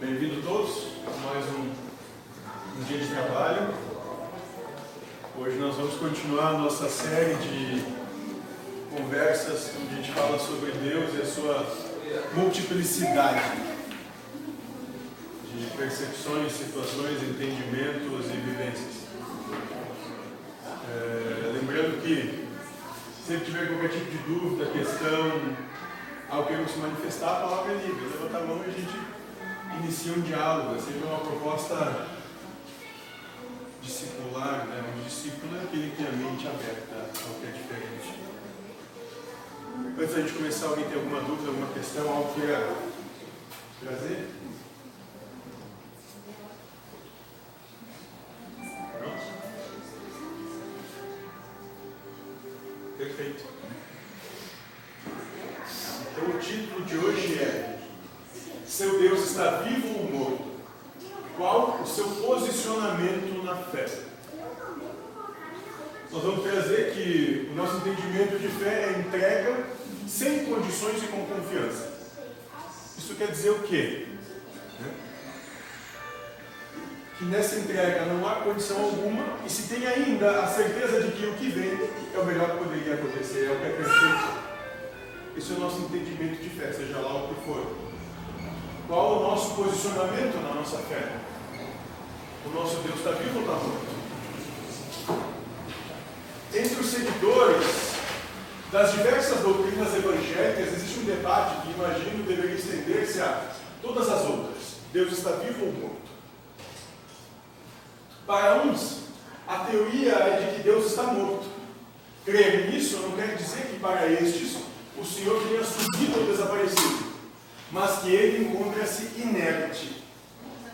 Bem-vindo todos a mais um, um, dia de trabalho. Hoje nós vamos continuar a nossa série de conversas onde a gente fala sobre Deus e a sua multiplicidade de percepções, situações, entendimentos e vivências. É, lembrando que sempre tiver qualquer tipo de dúvida, questão, que se manifestar, a palavra é livre. Levanta a mão e a gente inicia um diálogo, é sempre uma proposta discipular, né? Um discípulo é aquele que tem a mente aberta ao que é diferente. Antes da gente começar, alguém tem alguma dúvida, alguma questão, algo que queira trazer? Entendimento de fé é entrega sem condições e com confiança. Isso quer dizer o quê? Que nessa entrega não há condição alguma e se tem ainda a certeza de que o que vem é o melhor que poderia acontecer, é o que é perfeito. Esse é o nosso entendimento de fé, seja lá o que for. Qual o nosso posicionamento na nossa fé? O nosso Deus está vivo ou está morto? Entre os seguidores das diversas doutrinas evangélicas, existe um debate que imagino deveria estender-se a todas as outras. Deus está vivo ou morto? Para uns, a teoria é de que Deus está morto. Crer nisso não quer dizer que para estes o Senhor tenha subido ou desaparecido mas que ele encontra-se inerte.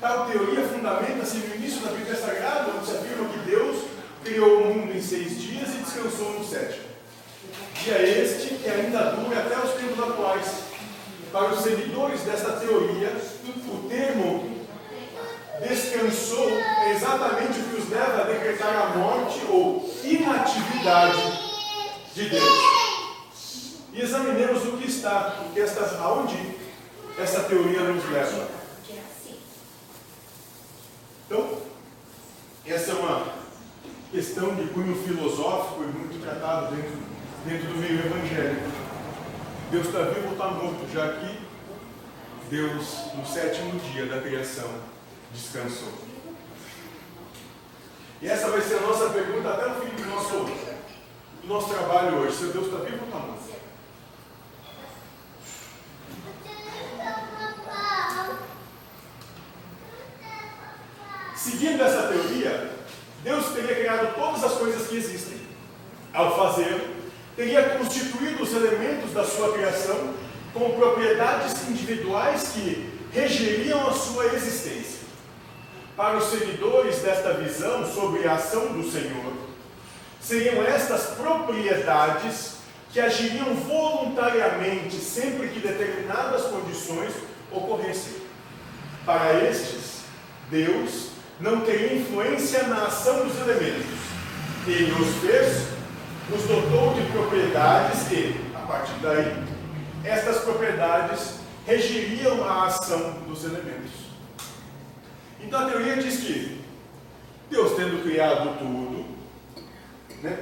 Tal teoria fundamenta-se no início da Bíblia Sagrada, onde se afirma que Deus criou o mundo em seis dias e descansou no sétimo. Dia este que ainda dura até os tempos atuais. Para os seguidores desta teoria, o termo descansou é exatamente o que os leva a decretar a morte ou inatividade de Deus. E examinemos o que está, o que está, aonde essa teoria nos leva. Então, essa é uma questão de cunho filosófico e muito tratado dentro, dentro do meio evangélico. Deus está vivo ou está morto, já que Deus, no sétimo dia da criação, descansou. E essa vai ser a nossa pergunta até o fim do nosso, do nosso trabalho hoje. Se Deus está vivo ou está morto? Seguindo essa teoria, Deus teria criado todas as coisas que existem. Ao fazer, teria constituído os elementos da sua criação com propriedades individuais que regeriam a sua existência. Para os seguidores desta visão sobre a ação do Senhor, seriam estas propriedades que agiriam voluntariamente sempre que determinadas condições ocorressem. Para estes, Deus não teria influência na ação dos elementos. Ele os fez, nos dotou de propriedades e, a partir daí, estas propriedades regeriam a ação dos elementos. Então a teoria diz que Deus, tendo criado tudo, né,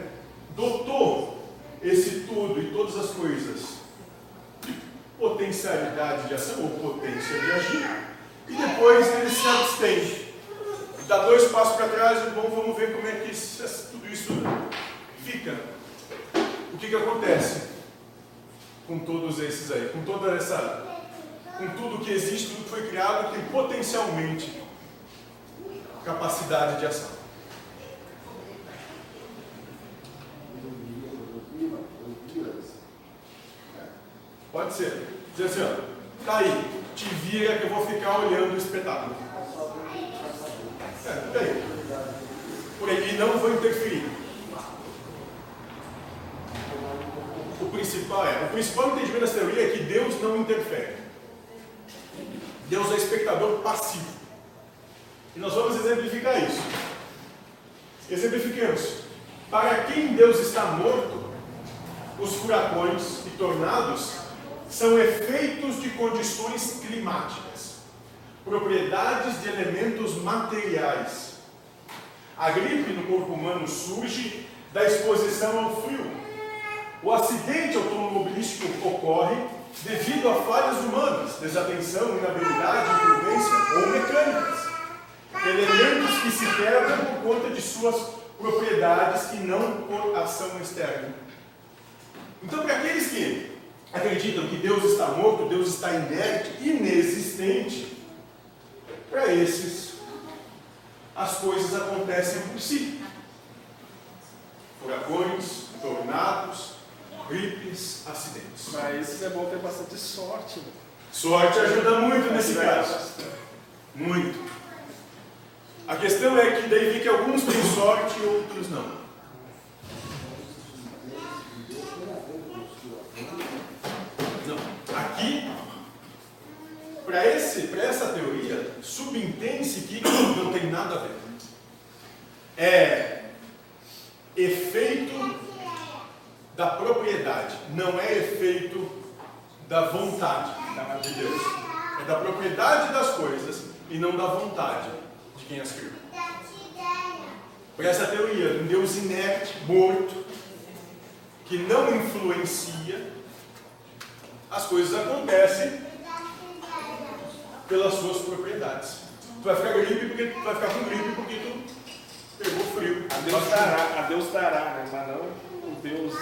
dotou esse tudo e todas as coisas de potencialidade de ação ou potência de agir, e depois ele se abstém dá dois passos para trás e bom, vamos ver como é que isso, tudo isso fica. O que, que acontece com todos esses aí? Com toda essa. Com tudo que existe, tudo que foi criado, tem potencialmente capacidade de ação. Pode ser. Dizer assim, ó, tá aí, te vira que eu vou ficar olhando o espetáculo. Por aí, e não vou interferir. O principal é, o principal entendimento dessa teoria é que Deus não interfere. Deus é espectador passivo. E nós vamos exemplificar isso. Exemplifiquemos. Para quem Deus está morto, os furacões e tornados são efeitos de condições climáticas propriedades de elementos materiais. A gripe no corpo humano surge da exposição ao frio. O acidente automobilístico ocorre devido a falhas humanas, desatenção, inabilidade, imprudência ou mecânicas. Elementos que se quebram por conta de suas propriedades e não por ação externa. Então, para aqueles que acreditam que Deus está morto, Deus está inerte, inexistente, para esses, as coisas acontecem por si. Furacões, tornados, gripes, acidentes. Para esses é bom ter bastante sorte. Sorte ajuda muito nesse caso. Muito. A questão é que daí vê que alguns têm sorte e outros. Não. Aqui, para essa teoria, subentende-se que não tem nada a ver. É efeito da propriedade, não é efeito da vontade de Deus. É da propriedade das coisas e não da vontade de quem as criou. Por essa teoria, um Deus inerte, morto, que não influencia, as coisas acontecem pelas suas propriedades. Tu vai ficar gripe porque tu vai ficar com gripe porque tu pegou frio. A Deus dará, a Deus dará, né? Mas não o Deus.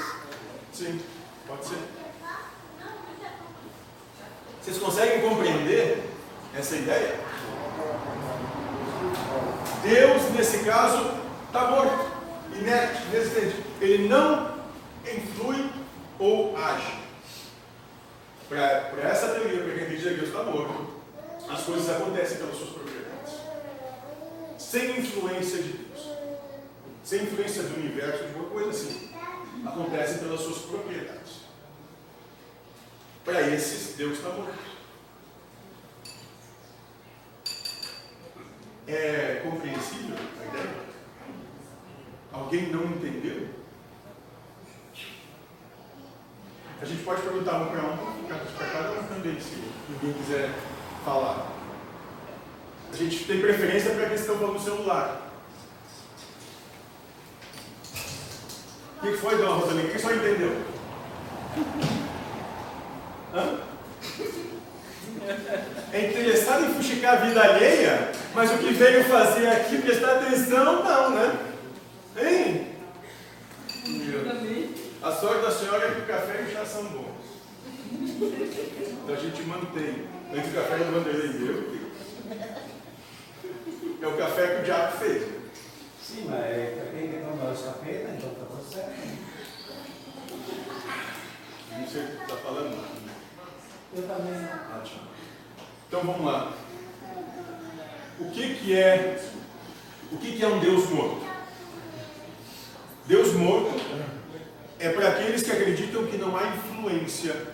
Sim, pode ser. Vocês conseguem compreender essa ideia? Deus, nesse caso, está morto, inerte, inexistente. Ele não influi ou age. Para essa teoria, para quem acredita que Deus está morto, as coisas acontecem pelas suas propriedades. Sem influência de Deus. Sem influência do universo, de alguma coisa assim. Acontecem pelas suas propriedades. Para esses, Deus está morto. É compreensível a ideia? Alguém não entendeu? A gente pode perguntar um para um, para cada um também, se ninguém quiser falar. A gente tem preferência para quem falando no celular. O que foi, dona Rosalinha? Quem só entendeu? Hã? É interessado em fuxicar a vida alheia, mas o que veio fazer aqui, prestar atenção, não, né? Hein? A sorte da senhora é que o café e o chá são bons. Então a gente mantém. Antes o café do Vanderlei meu, é o café que o diabo fez. Sim, mas é para quem quer tomar os café, né? Então tá tudo certo. Não sei o que está falando. Eu também. Ótimo. Então vamos lá. O que, que é o que, que é um Deus morto? Deus morto é para aqueles que acreditam que não há influência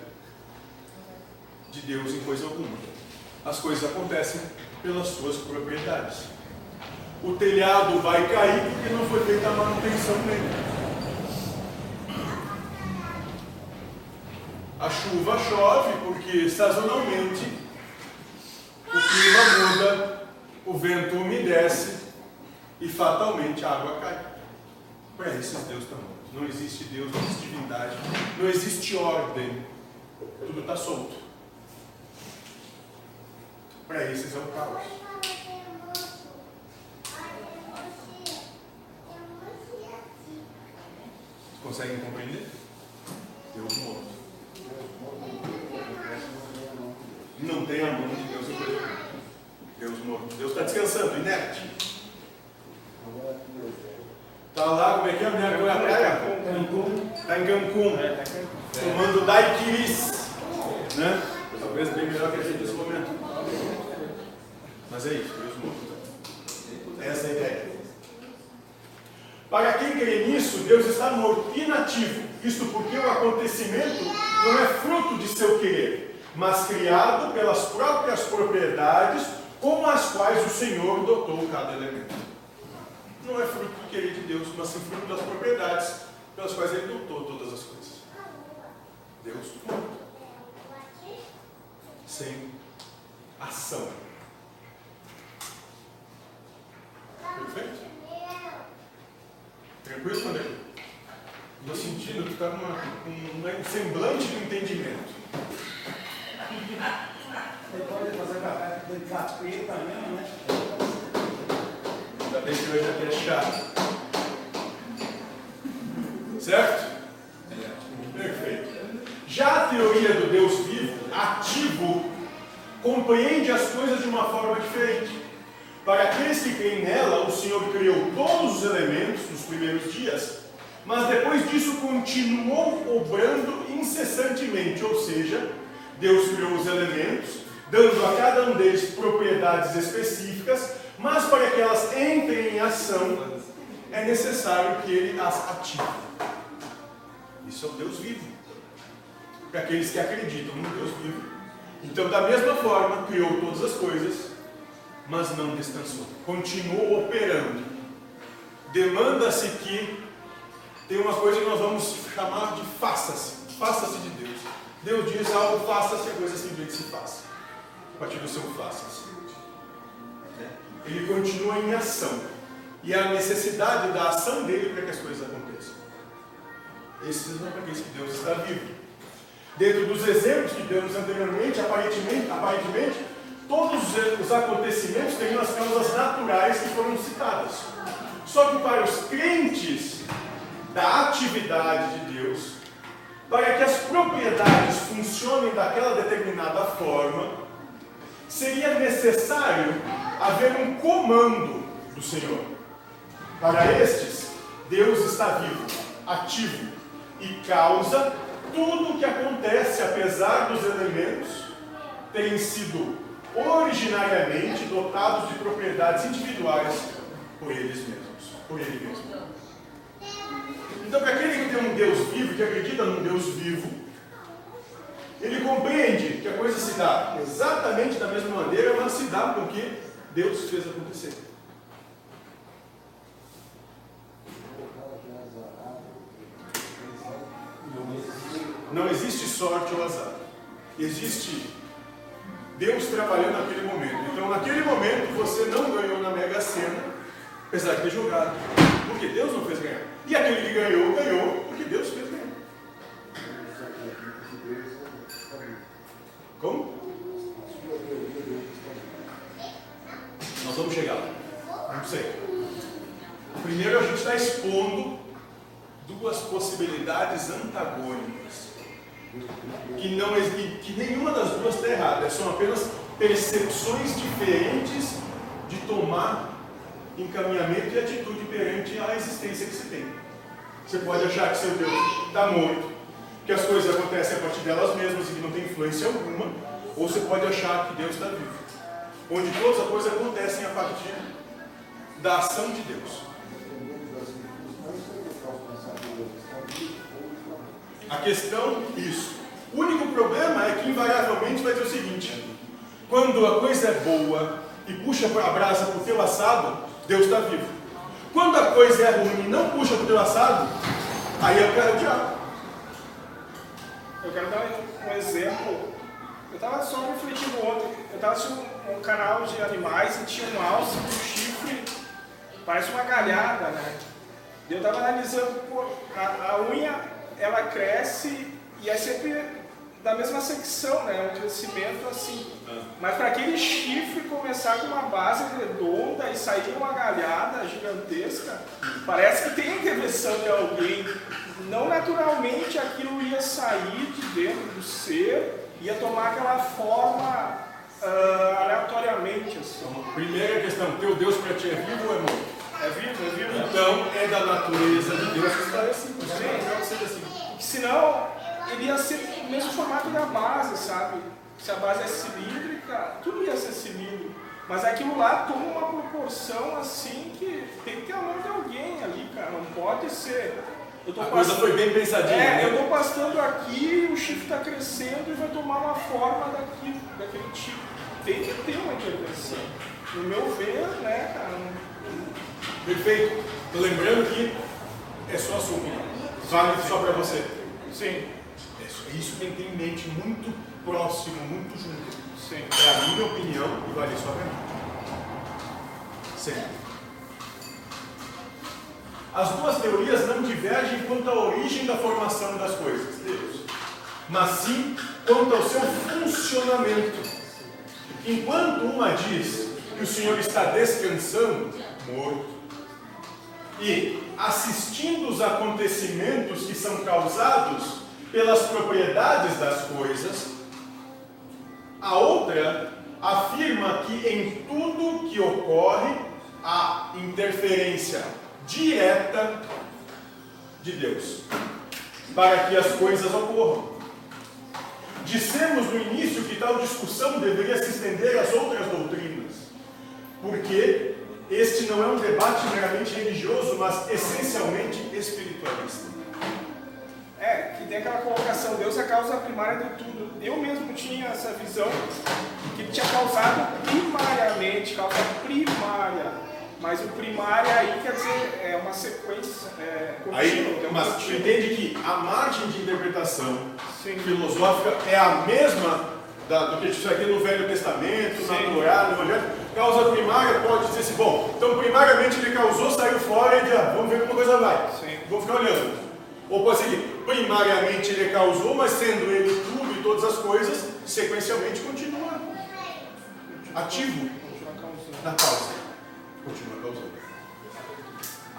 de Deus em coisa alguma. As coisas acontecem pelas suas propriedades. O telhado vai cair porque não foi feita a manutenção nele. A chuva chove porque sazonalmente o clima muda, o vento umedece e fatalmente a água cai. Para esses Deus morto. Não existe Deus, não existe divindade, não existe ordem. Tudo está solto. Para esses é o caos. Conseguem compreender? Deus morto. Não tem a mão de Deus alguma. Deus morto. Deus está descansando, inerte. Está lá, como é que é? Minha é a praia? Está em Cancún. Tomando daiquiris. Né? Talvez bem melhor que a gente. Mas é isso, Deus morto. Essa é a ideia. Para quem crê nisso, Deus está morto, inativo. Isto porque o acontecimento não é fruto de seu querer, mas criado pelas próprias propriedades com as quais o Senhor dotou cada elemento. Não é fruto do querer de Deus, mas sim fruto das propriedades pelas quais Ele dotou todas as coisas. Deus morto. Sem ação. Perfeito? Tranquilo, Vanderlei? Estou sentindo que está com né, um semblante de entendimento. Você pode fazer café de capeta mesmo, né? Ainda bem que hoje aqui é chato. Certo? Perfeito. Já a teoria do Deus vivo, ativo, compreende as coisas de uma forma diferente. Para aqueles que creem nela, o Senhor criou todos os elementos nos primeiros dias, mas depois disso continuou obrando incessantemente, ou seja, Deus criou os elementos, dando a cada um deles propriedades específicas, mas para que elas entrem em ação, é necessário que ele as ative. Isso é o Deus vivo. Para aqueles que acreditam no Deus vivo. Então, da mesma forma, criou todas as coisas, mas não descansou. Continuou operando. Demanda-se que tem uma coisa que nós vamos chamar de faça-se. Faça-se de Deus. Deus diz algo, faça-se, a coisa simplesmente se faça. A partir do seu faça-se. Ele continua em ação. E a necessidade da ação dele para que as coisas aconteçam. Esses são aqueles que Deus está vivo. Dentro dos exemplos que demos anteriormente, aparentemente, aparentemente todos os acontecimentos teriam as causas naturais que foram citadas. Só que para os crentes da atividade de Deus, para que as propriedades funcionem daquela determinada forma, seria necessário haver um comando do Senhor. Para estes, Deus está vivo, ativo e causa tudo o que acontece, apesar dos elementos terem sido originariamente dotados de propriedades individuais por eles mesmos, por ele mesmo. Então, para aquele que tem um Deus vivo, que acredita num Deus vivo, ele compreende que a coisa se dá exatamente da mesma maneira, mas se dá porque Deus fez acontecer. Não existe sorte ou azar. Existe Deus trabalhando naquele momento. Então, naquele momento, você não ganhou na Mega Sena, apesar de ter jogado. Porque Deus não fez ganhar. E aquele que ganhou, ganhou, porque Deus fez ganhar. Como? Nós vamos chegar lá. Não sei. Primeiro a gente está expondo duas possibilidades antagônicas. Que, não, que nenhuma das duas está errada, são apenas percepções diferentes de tomar encaminhamento e atitude perante a existência que se tem. Você pode achar que seu Deus está morto, que as coisas acontecem a partir delas mesmas e que não tem influência alguma, ou você pode achar que Deus está vivo, onde todas as coisas acontecem a partir da ação de Deus. A questão, isso. O único problema é que invariavelmente vai ter o seguinte: quando a coisa é boa e puxa a brasa para o teu assado, Deus está vivo. Quando a coisa é ruim e não puxa para o teu assado, aí eu quero o diabo. Eu quero dar um exemplo. Eu estava só refletindo ontem. Eu estava assistindo um canal de animais e tinha um alce com um chifre, parece uma galhada, né? Eu estava analisando, pô, a, a unha ela cresce e é sempre da mesma secção, né? Um crescimento assim. Ah. Mas para aquele chifre começar com uma base redonda e sair uma galhada gigantesca, parece que tem intervenção de alguém. Não naturalmente aquilo ia sair de dentro do ser, ia tomar aquela forma uh, aleatoriamente. Assim. Então, primeira questão, teu Deus para ti é vivo ou é morto? É vivo, é. Então é da natureza de Deus que assim. Sim, é ser assim. Senão, ele ia ser o mesmo formato da base, sabe? Se a base é cilíndrica, tudo ia ser cilíndrico. Mas aquilo lá toma uma proporção assim que tem que ter a mão de alguém ali, cara. Não pode ser. Eu tô a coisa foi bem pensadinha. É, né? eu estou pastando aqui, o chifre está crescendo e vai tomar uma forma daquilo, daquele tipo. Tem que ter uma intervenção. No meu ver, né, cara? Perfeito. Lembrando que é só a sua opinião. Vale só para você. Sim. É isso tem que ter em mente muito próximo, muito junto. Sim. É a minha opinião e vale só para mim. Sempre. As duas teorias não divergem quanto à origem da formação das coisas, Deus, mas sim quanto ao seu funcionamento. Enquanto uma diz que o Senhor está descansando, morto, e assistindo os acontecimentos que são causados pelas propriedades das coisas, a outra afirma que em tudo que ocorre há interferência direta de Deus para que as coisas ocorram. Dissemos no início que tal discussão deveria se estender às outras doutrinas, porque este não é um debate meramente religioso, mas essencialmente espiritualista. É, que tem aquela colocação, Deus é a causa primária de tudo. Eu mesmo tinha essa visão que tinha causado primariamente, causa primária. Mas o primário aí quer dizer, é uma sequência é, contínua. Aí, mas entende que a margem de interpretação Sim. filosófica é a mesma da- do que a gente ter no Velho Testamento, na Sim. Torá, no Evangelho. Causa primária pode dizer assim, bom, então primariamente ele causou, saiu fora e ah, vamos ver como a coisa vai. Sim. Vamos ficar olhando. Ou pode ser que primariamente ele causou, mas sendo ele tudo e todas as coisas, sequencialmente continua ativo na causa. Continua causando.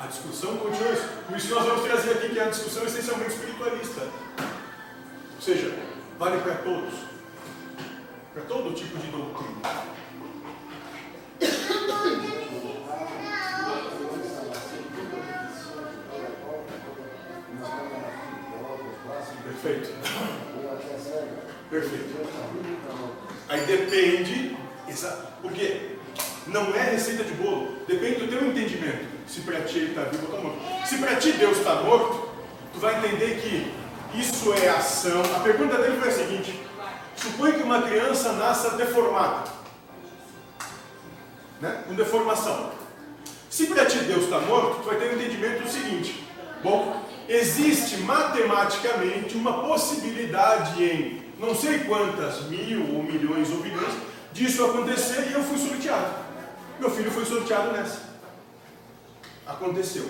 A discussão continua isso. Por isso que nós vamos trazer aqui que é uma discussão essencialmente espiritualista. Ou seja, vale para todos. Para todo tipo de doutrina. Depende, porque não é receita de bolo, depende do teu entendimento. Se para ti ele está vivo ou está morto. Se para ti Deus está morto, tu vai entender que isso é ação. A pergunta dele foi a seguinte: supõe que uma criança nasça deformada, né? com deformação. Se para ti Deus está morto, tu vai ter um entendimento do seguinte: bom, existe matematicamente uma possibilidade em não sei quantas mil ou milhões ou bilhões disso acontecer e eu fui sorteado. Meu filho foi sorteado nessa. Aconteceu.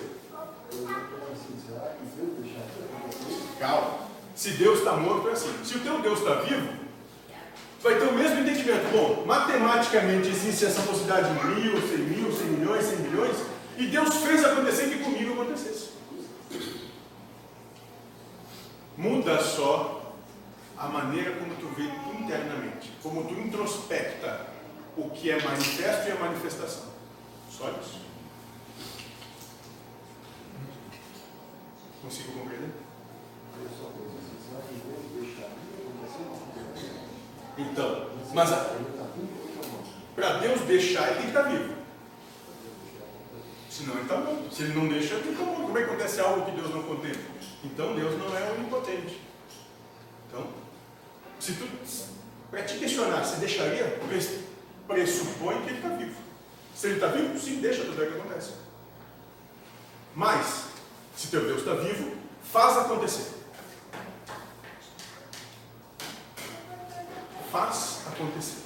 Calma. Se Deus está morto, é assim. Se o teu Deus está vivo, vai ter o mesmo entendimento. Bom, matematicamente existe essa possibilidade de mil, cem mil, cem milhões, cem bilhões, e Deus fez acontecer que comigo acontecesse. Muda só a maneira como tu vê internamente, como tu introspecta o que é manifesto e a manifestação. Só isso. Consigo compreender? Então, mas para Deus deixar, ele tem que estar vivo. Senão ele está morto. Se ele não deixa, ele está morto. Como é que acontece algo que Deus não contempla? Então Deus não é onipotente. Então, se tu, para te questionar, se deixaria, pres- pressupõe que ele está vivo. Se ele está vivo, sim, deixa tudo o que acontece. Mas, se teu Deus está vivo, faz acontecer. Faz acontecer.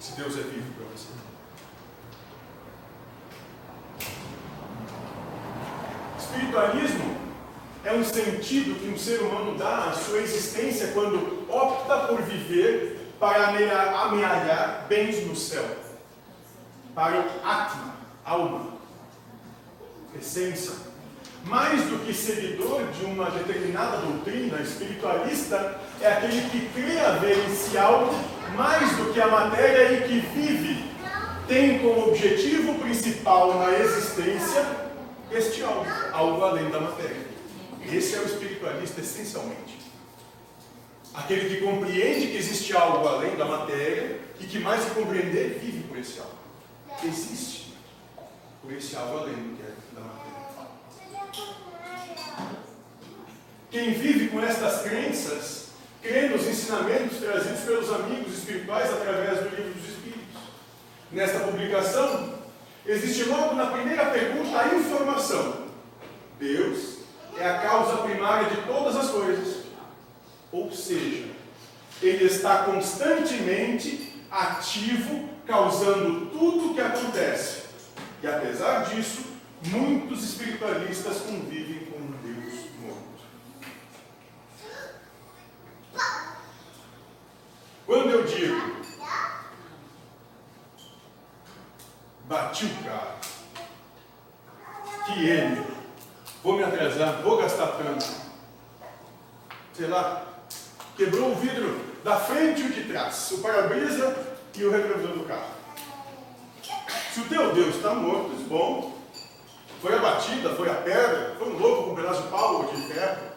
Se Deus é vivo para você. Espiritualismo é um sentido que um ser humano dá à sua existência quando opta por viver para amea- amealhar bens no céu. Para o Atma, alma, essência. Mais do que seguidor de uma determinada doutrina espiritualista, é aquele que crê haver em si algo mais do que a matéria e que vive, tem como objetivo principal na existência este algo, algo além da matéria. Esse é o espiritualista essencialmente. Aquele que compreende que existe algo além da matéria e que mais que compreender, vive por esse algo. Existe por esse algo além do que é da matéria. Quem vive com estas crenças, crê nos ensinamentos trazidos pelos amigos espirituais através do livro dos Espíritos. Nesta publicação, existe logo na primeira pergunta a informação: Deus é a causa primária de todas as coisas. Ou seja, Ele está constantemente ativo, causando tudo o que acontece. E apesar disso, muitos espiritualistas convivem com um Deus morto. Quando eu digo, bati o carro, que ele, vou me atrasar, vou gastar tanto, sei lá, quebrou o vidro da frente e o de trás, o para-brisa e o retrovisor do carro. Se o teu Deus está morto, bom, foi a batida, foi a pedra, foi um louco com um pedaço de pau ou de ferro.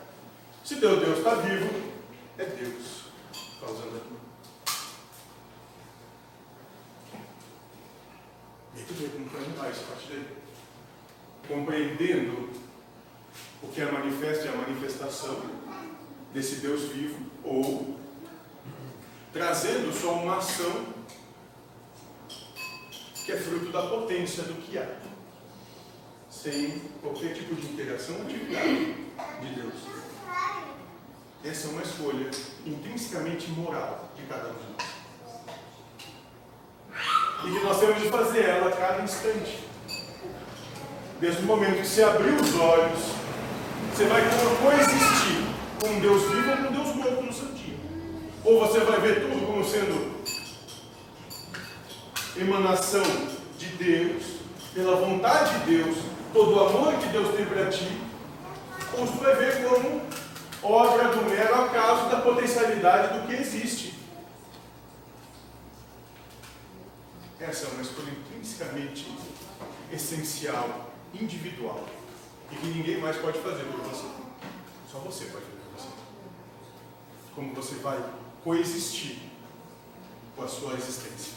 Se teu Deus está vivo, é Deus causando aquilo. E aí tu vê como foi isso a partir daí. Compreendendo que é manifesto e a manifestação desse Deus vivo, ou trazendo só uma ação que é fruto da potência do que há, sem qualquer tipo de interação ou atividade de Deus. Essa é uma escolha intrinsecamente moral de cada um de nós. E que nós temos de fazer ela a cada instante. Desde o momento que você abriu os olhos, você vai coexistir com um Deus vivo ou com um Deus morto no seu dia. Ou você vai ver tudo como sendo emanação de Deus, pela vontade de Deus, todo o amor que Deus tem para ti, ou você vai ver como obra do mero acaso da potencialidade do que existe. Essa é uma escolha intrinsecamente essencial, individual, e que ninguém mais pode fazer por você. Só você pode fazer por você. Como você vai coexistir com a sua existência.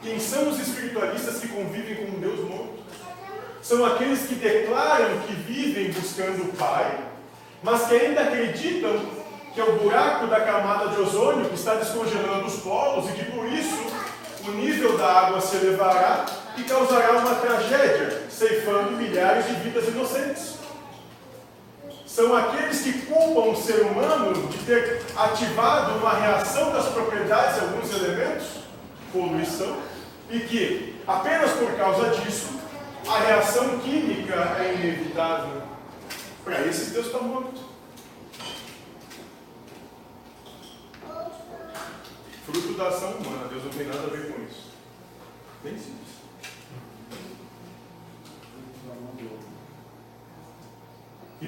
Quem são os espiritualistas que convivem com um Deus morto? São aqueles que declaram que vivem buscando o Pai, mas que ainda acreditam que é o buraco da camada de ozônio que está descongelando os polos e que por isso o nível da água se elevará e causará uma tragédia, ceifando milhares de vidas inocentes. São aqueles que culpam o ser humano de ter ativado uma reação das propriedades de alguns elementos, poluição, e que, apenas por causa disso, a reação química é inevitável. Para esses, Deus está morto. Fruto da ação humana, Deus não tem nada a ver com isso. Bem simples.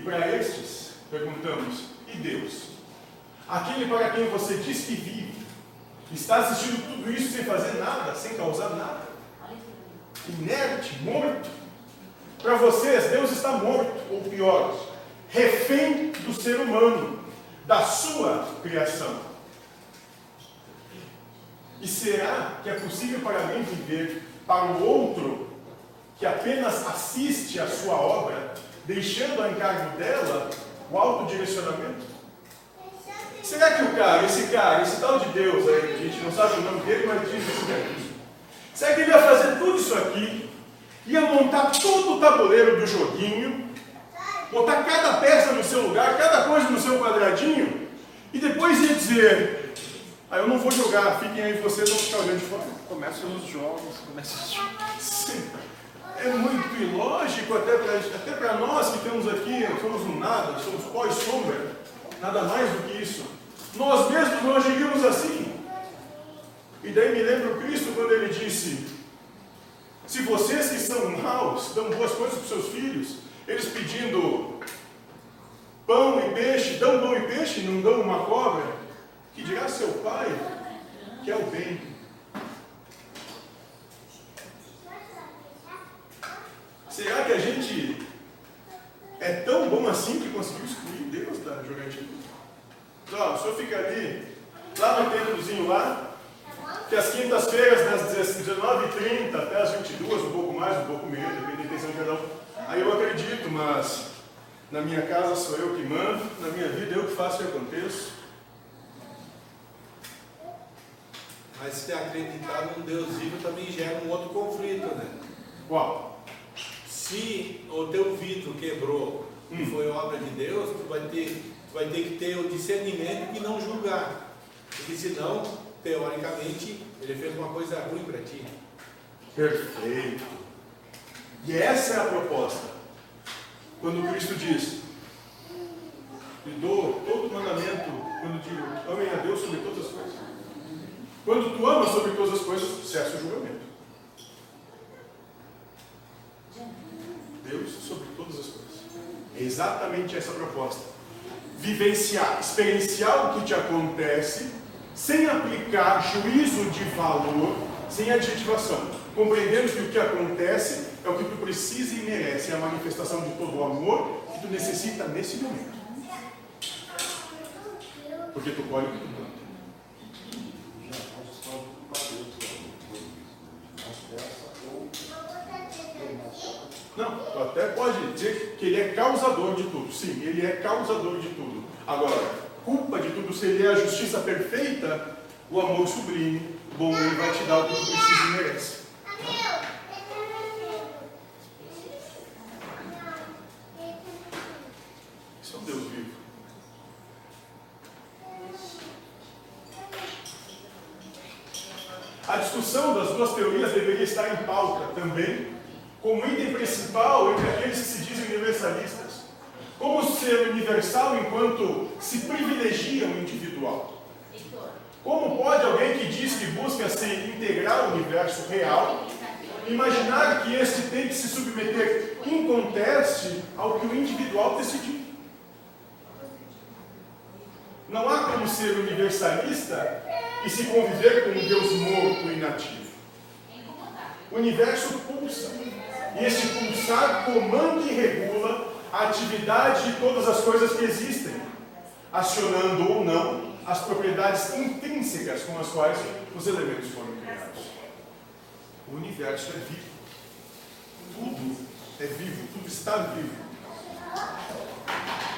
E para estes, perguntamos: e Deus? Aquele para quem você diz que vive, está assistindo tudo isso sem fazer nada, sem causar nada, inerte, morto. Para vocês, Deus está morto, ou pior, refém do ser humano, da sua criação. E será que é possível para mim viver para o outro que apenas assiste à sua obra, deixando a encargo dela o autodirecionamento? Será que o cara, esse cara, esse tal de Deus aí, a gente não sabe o nome dele, mas diz isso aqui. Será que ele ia fazer tudo isso aqui? Ia montar todo o tabuleiro do joguinho, botar cada peça no seu lugar, cada coisa no seu quadradinho, e depois ia dizer, ah, eu não vou jogar, fiquem aí vocês, vão ficar olhando de fora. Começa os jogos, começa os jogos. Sim. Ilógico até para até nós que temos aqui, somos um nada, somos pó e sombra, nada mais do que isso. Nós mesmos não agiríamos assim. E daí me lembro Cristo quando ele disse: Se vocês que são maus dão boas coisas para os seus filhos, eles pedindo pão e peixe, dão pão e peixe, não dão uma cobra, que dirá seu pai que é o bem. Será que a gente é tão bom assim que conseguiu excluir Deus da jogatina? Ó, o senhor fica ali, lá no templozinho lá, que às quintas-feiras, das 19h30 até as 22 um pouco mais, um pouco menos, depende da intenção de cada um. Aí eu acredito, mas na minha casa sou eu que mando, na minha vida eu que faço e aconteço. Mas ter acreditado num Deus vivo também gera um outro conflito, né? Qual? Se o teu vidro quebrou e Hum. foi obra de Deus, tu vai ter, tu vai ter que ter o discernimento e não julgar. Porque senão teoricamente, ele fez uma coisa ruim para ti. Perfeito. E essa é a proposta. Quando Cristo diz: lhe dou todo mandamento, quando digo, amem a Deus sobre todas as coisas. Quando tu amas sobre todas as coisas, cessa o julgamento. Deus sobre todas as coisas. É exatamente essa a proposta. Vivenciar, experienciar o que te acontece, sem aplicar juízo de valor, sem adjetivação. Compreendendo que o que acontece é o que tu precisa e merece, é a manifestação de todo o amor que tu necessita nesse momento. Porque tu colhe o que tu Não, até pode dizer que ele é causador de tudo. Sim, ele é causador de tudo. Agora, culpa de tudo seria a justiça perfeita, o amor sublime. Bom, ele vai te dar o que tu precisa e merece. Isso é um Deus vivo. A discussão das duas teorias deveria estar em pauta também, como item principal entre aqueles que se dizem universalistas. Como ser universal enquanto se privilegia o individual? Como pode alguém que diz que busca se integrar ao universo real imaginar que este tem que se submeter em conteste ao que o individual decidiu? Não há como ser universalista e se conviver com um Deus morto e inativo. O universo pulsa. E este pulsar comanda e regula a atividade de todas as coisas que existem, acionando ou não as propriedades intrínsecas com as quais os elementos foram criados. O universo é vivo. Tudo é vivo, tudo está vivo.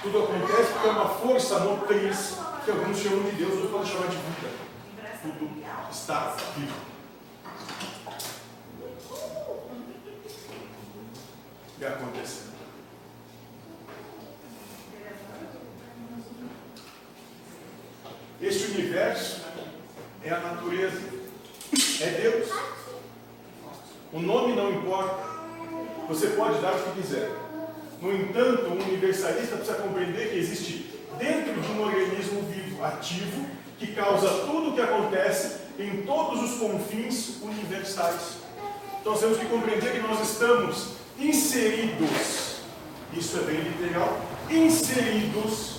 Tudo acontece porque é uma força motriz que alguns chamam de Deus, outros podem chamar de vida. Tudo está vivo. E acontecendo. Este universo é a natureza, é Deus. O nome não importa. Você pode dar o que quiser. No entanto, um universalista precisa compreender que existe dentro de um organismo vivo, ativo, que causa tudo o que acontece em todos os confins universais. Então, nós temos que compreender que nós estamos inseridos, isso é bem literal, inseridos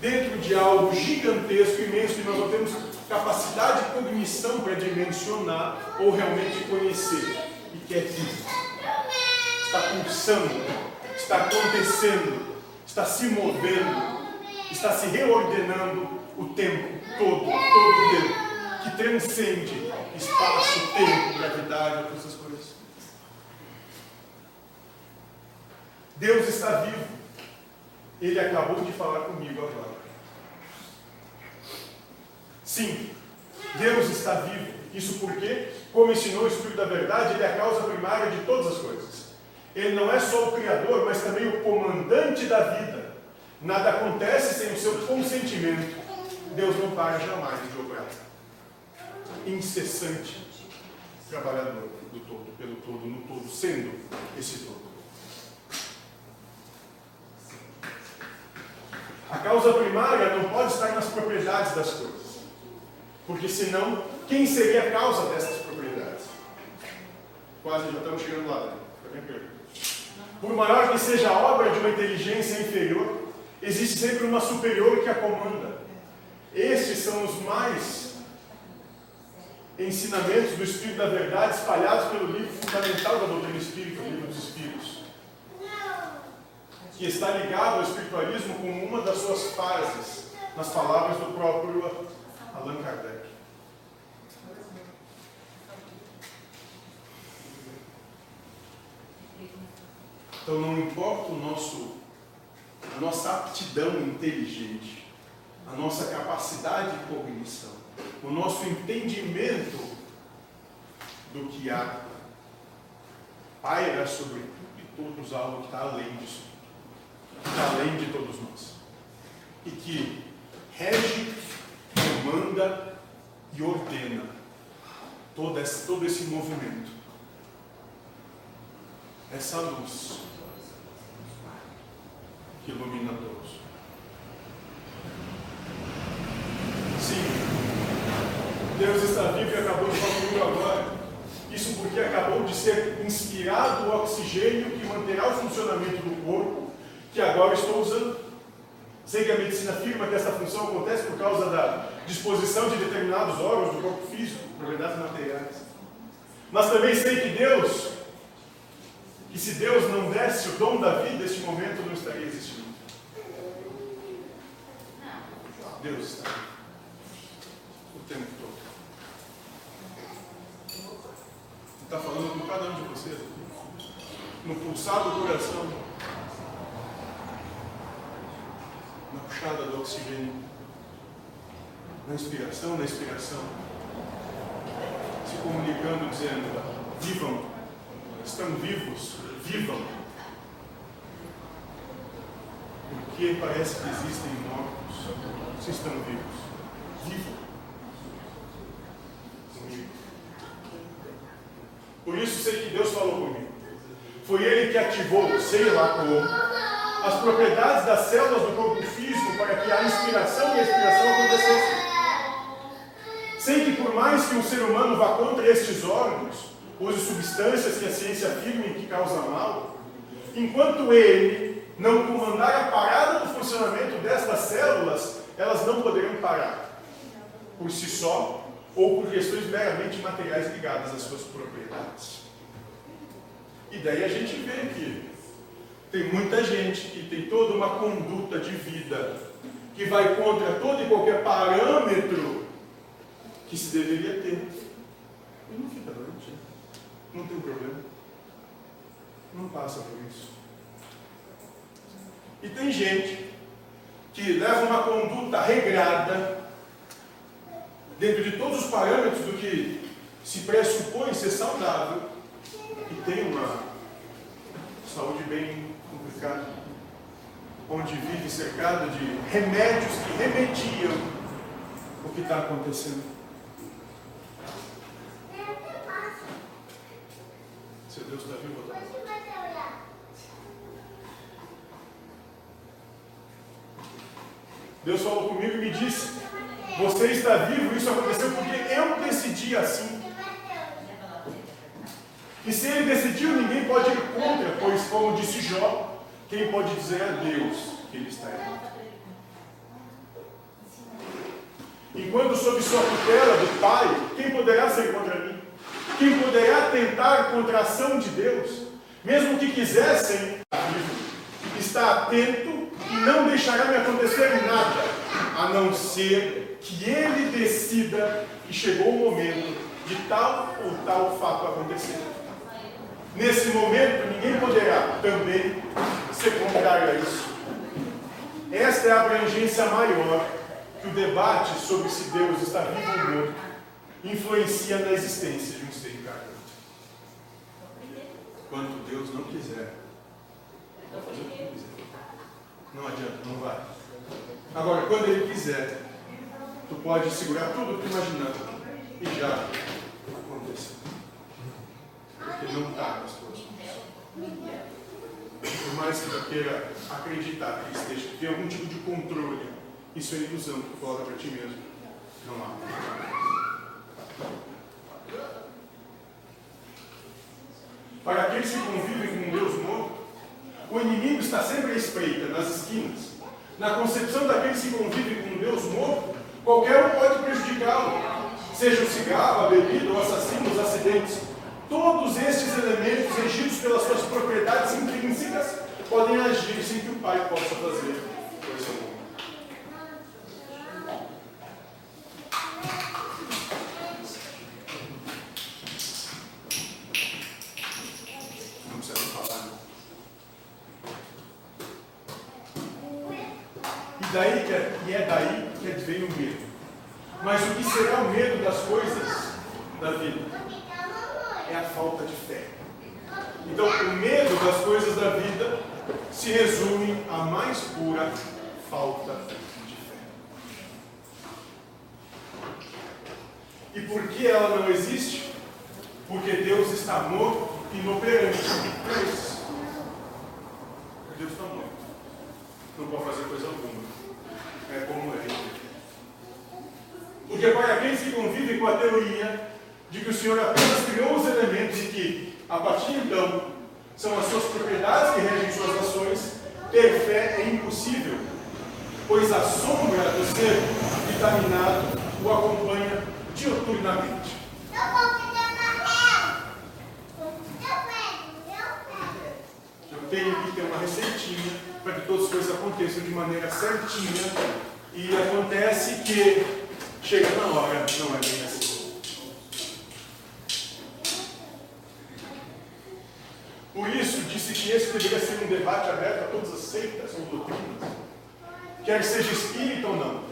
dentro de algo gigantesco, imenso, que nós não temos capacidade de cognição para dimensionar ou realmente conhecer, e que é vivo. Está pulsando, está acontecendo, está se movendo, está se reordenando o tempo todo, todo o tempo, que transcende espaço, tempo, gravidade, todas essas coisas. Deus está vivo. Ele acabou de falar comigo agora. Sim, Deus está vivo. Isso porque, como ensinou o Espírito da Verdade, Ele é a causa primária de todas as coisas. Ele não é só o Criador, mas também o comandante da vida. Nada acontece sem o seu consentimento. Deus não para jamais de obrar. Incessante, trabalhador do todo, pelo todo, no todo, sendo esse todo. Causa primária não pode estar nas propriedades das coisas. Porque senão, quem seria a causa dessas propriedades? Quase já estamos chegando lá, né? Por maior que seja a obra de uma inteligência inferior, existe sempre uma superior que a comanda. Estes são os mais ensinamentos do Espírito da Verdade espalhados pelo livro fundamental da doutrina espírita, o livro dos que está ligado ao espiritualismo como uma das suas fases, nas palavras do próprio Allan Kardec. Então não importa o nosso, a nossa aptidão inteligente, a nossa capacidade de cognição, o nosso entendimento do que há, paira sobre tudo e todos algo que está além disso, além de todos nós. E que rege, comanda e ordena todo esse, todo esse movimento. Essa luz que ilumina todos. Sim, Deus está vivo e acabou de falar comigo agora. Isso porque acabou de ser inspirado o oxigênio que manterá o funcionamento do corpo, que agora estou usando. Sei que a medicina afirma que essa função acontece por causa da disposição de determinados órgãos do corpo físico, propriedades materiais. Mas também sei que Deus, que se Deus não desse o dom da vida, este momento não estaria existindo. Deus está o tempo todo. Está falando com cada um de vocês no pulsar do coração, na puxada do oxigênio, na inspiração, na expiração, se comunicando, dizendo: vivam, estão vivos, vivam. Porque parece que existem mortos, se estão vivos, vivam. Por isso sei que Deus falou comigo. Foi Ele que ativou, sei lá como, as propriedades das células do corpo físico para que a inspiração e a expiração acontecessem. Sei que por mais que um ser humano vá contra estes órgãos, use substâncias que a ciência afirma que causam mal, enquanto ele não comandar a parada do funcionamento destas células, elas não poderão parar por si só ou por questões meramente materiais ligadas às suas propriedades. E daí a gente vê que tem muita gente que tem toda uma conduta de vida que vai contra todo e qualquer parâmetro que se deveria ter. E não fica doente. Não tem problema. Não passa por isso. E tem gente que leva uma conduta regrada dentro de todos os parâmetros do que se pressupõe ser saudável e tem uma saúde bem complicada, onde vive cercado de remédios que remediam o que está acontecendo. Seu Deus está vivo, tá? Deus falou comigo e me disse: Você está vivo, isso aconteceu porque eu decidi assim. E se ele decidiu, ninguém pode ir contra, pois, como disse Jó, quem pode dizer a Deus que ele está errado? Enquanto sob sua tutela do Pai, quem poderá ser contra mim? Quem poderá tentar contra a ação de Deus? Mesmo que quisessem, está atento e não deixará me acontecer nada, a não ser que ele decida que chegou o momento de tal ou tal fato acontecer. Nesse momento, ninguém poderá também ser contrário a isso. Esta é a abrangência maior que o debate sobre se Deus está vivo ou morto influencia na existência de um ser encarnado. Quando Deus não quiser, quiser. Não adianta, não vai. Agora, quando Ele quiser, tu pode segurar tudo que imaginando e já. Porque não está nas tuas mãos. Por mais que tu queira acreditar que esteja, que tem algum tipo de controle, isso é ilusão que tu para ti mesmo. Não há. Para aqueles que convivem com um Deus morto, o inimigo está sempre à espreita, nas esquinas. Na concepção daqueles que convivem com um Deus morto, qualquer um pode prejudicá-lo. Seja o cigarro, a bebida, o assassino, os acidentes. Todos estes elementos, regidos pelas suas propriedades intrínsecas, podem agir sem que o pai possa fazer coisa alguma. E daí que é, e é daí que vem o medo. Mas o que será o medo das coisas da vida? É a falta de fé. Então, o medo das coisas da vida se resume à mais pura falta de fé. E por que ela não existe? Porque Deus está morto e inoperante. Isso. Deus está morto. Não pode fazer coisa alguma. É como é. Porque para aqueles que convivem com a teoria de que o Senhor apenas criou os elementos e que, a partir de então, são as suas propriedades que regem suas ações, ter fé é impossível, pois a sombra do ser vitaminado o acompanha dioturnamente. Eu tenho que ter uma receitinha para que todas as coisas aconteçam de maneira certinha e acontece que chega na hora, não é bem assim. Por isso, disse que esse deveria ser um debate aberto a todas as seitas ou doutrinas, quer seja espírita ou não.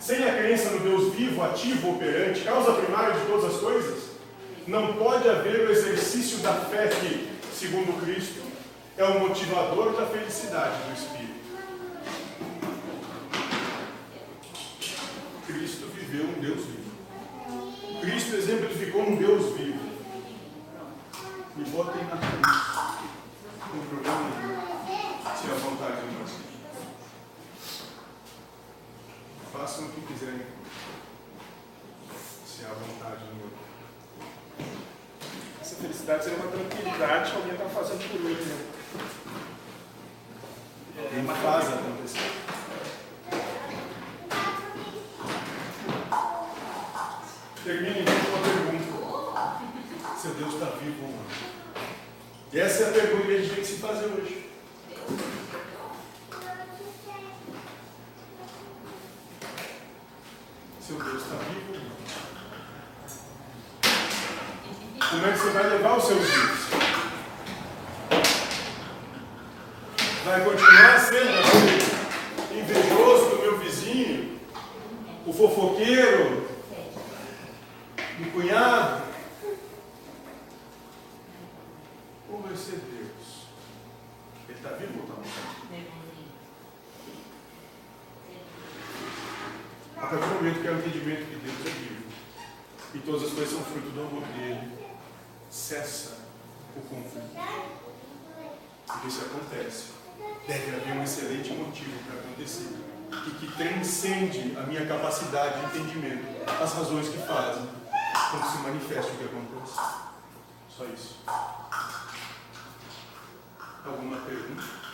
Sem a crença no Deus vivo, ativo, operante, causa primária de todas as coisas, não pode haver o exercício da fé que, segundo Cristo, é o motivador da felicidade do espírito. Cristo viveu um Deus vivo. Cristo exemplificou um Deus vivo. Me botem na cruz. Não problema nenhum. Se a vontade de nós. Façam o que quiserem. Se há vontade do meu. Essa felicidade seria uma que alguém está fazendo por mim. Né? Alguém faz acontecer. Termine com uma pergunta. Seu Deus está vivo ou não? E essa é a pergunta que a gente tem que se fazer hoje. Seu Deus está vivo ou não? Como é que você vai levar os seus dias? Vai continuar sendo aquele invejoso do meu vizinho, o fofoqueiro, o cunhado? Ou vai ser Deus? Ele está vivo ou está morto? A partir do momento que é o entendimento que Deus é vivo e todas as coisas são fruto do amor dele, cessa o conflito. Porque isso acontece. Deve haver um excelente motivo para acontecer. E que transcende a minha capacidade de entendimento, as razões que fazem com que se manifeste o que acontece. Só isso. Alguma pergunta?